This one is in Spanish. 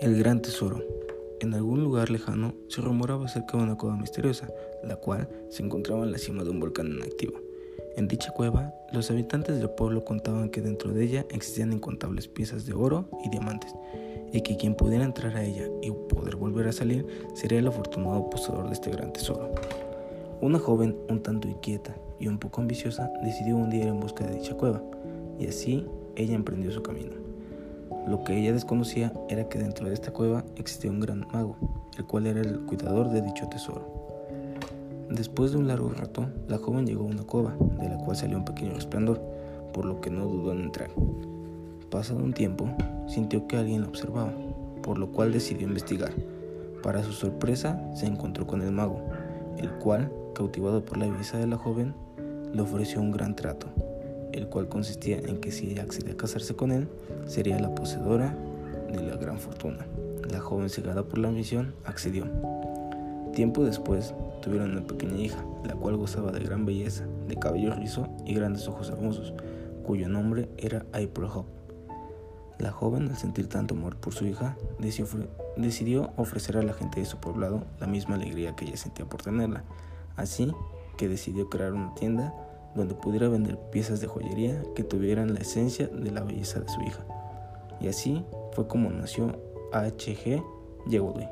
El gran tesoro. En algún lugar lejano se rumoraba acerca de una cueva misteriosa, la cual se encontraba en la cima de un volcán inactivo. En dicha cueva, los habitantes del pueblo contaban que dentro de ella existían incontables piezas de oro y diamantes, y que quien pudiera entrar a ella y poder volver a salir sería el afortunado poseedor de este gran tesoro. Una joven un tanto inquieta y un poco ambiciosa decidió un día ir en busca de dicha cueva, y así ella emprendió su camino. Lo que ella desconocía era que dentro de esta cueva existía un gran mago, el cual era el cuidador de dicho tesoro. Después de un largo rato, la joven llegó a una cueva, de la cual salió un pequeño resplandor, por lo que no dudó en entrar. Pasado un tiempo, sintió que alguien la observaba, por lo cual decidió investigar. Para su sorpresa, se encontró con el mago, el cual, cautivado por la belleza de la joven, le ofreció un gran trato, el cual consistía en que si ella accedía a casarse con él, sería la poseedora de la gran fortuna. La joven, cegada por la misión, accedió. Tiempo después, tuvieron una pequeña hija, la cual gozaba de gran belleza, de cabello rizo y grandes ojos hermosos, cuyo nombre era April Hope. La joven, al sentir tanto amor por su hija, decidió ofrecer a la gente de su poblado la misma alegría que ella sentía por tenerla, así que decidió crear una tienda donde pudiera vender piezas de joyería que tuvieran la esencia de la belleza de su hija. Y así fue como nació H.G. Jewelry.